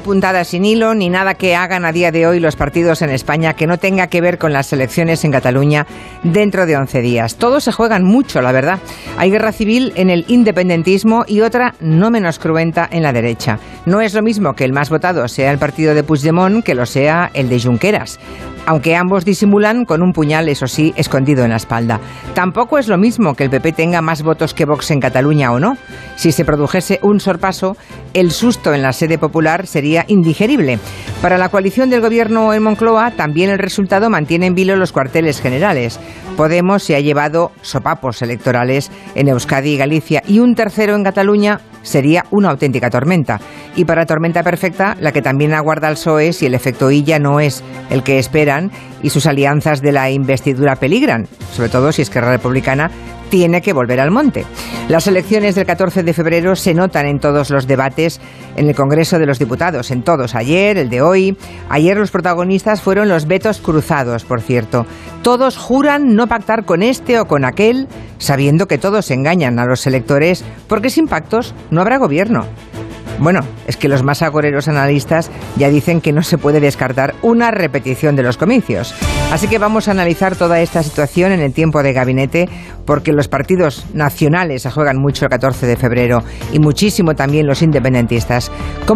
puntada sin hilo ni nada que hagan a día de hoy los partidos en España que no tenga que ver con las elecciones en Cataluña dentro de 11 días. Todos se juegan mucho, la verdad. Hay guerra civil en el independentismo y otra no menos cruenta en la derecha. No es lo mismo que el más votado sea el partido de Puigdemont que lo sea el de Junqueras aunque ambos disimulan con un puñal, eso sí, escondido en la espalda. Tampoco es lo mismo que el PP tenga más votos que Vox en Cataluña o no. Si se produjese un sorpaso, el susto en la sede popular sería indigerible. Para la coalición del gobierno en Moncloa, también el resultado mantiene en vilo los cuarteles generales. Podemos se ha llevado sopapos electorales en Euskadi y Galicia y un tercero en Cataluña sería una auténtica tormenta. Y para tormenta perfecta, la que también aguarda el PSOE si el efecto Illa no es el que esperan y sus alianzas de la investidura peligran, sobre todo si es que la Republicana tiene que volver al monte. Las elecciones del 14 de febrero se notan en todos los debates en el Congreso de los Diputados, en todos, ayer, el de hoy. Ayer los protagonistas fueron los vetos cruzados, por cierto. Todos juran no pactar con este o con aquel, sabiendo que todos engañan a los electores, porque sin pactos no habrá gobierno. Bueno, es que los más agoreros analistas ya dicen que no se puede descartar una repetición de los comicios. Así que vamos a analizar toda esta situación en el tiempo de gabinete, porque los partidos nacionales se juegan mucho el 14 de febrero y muchísimo también los independentistas.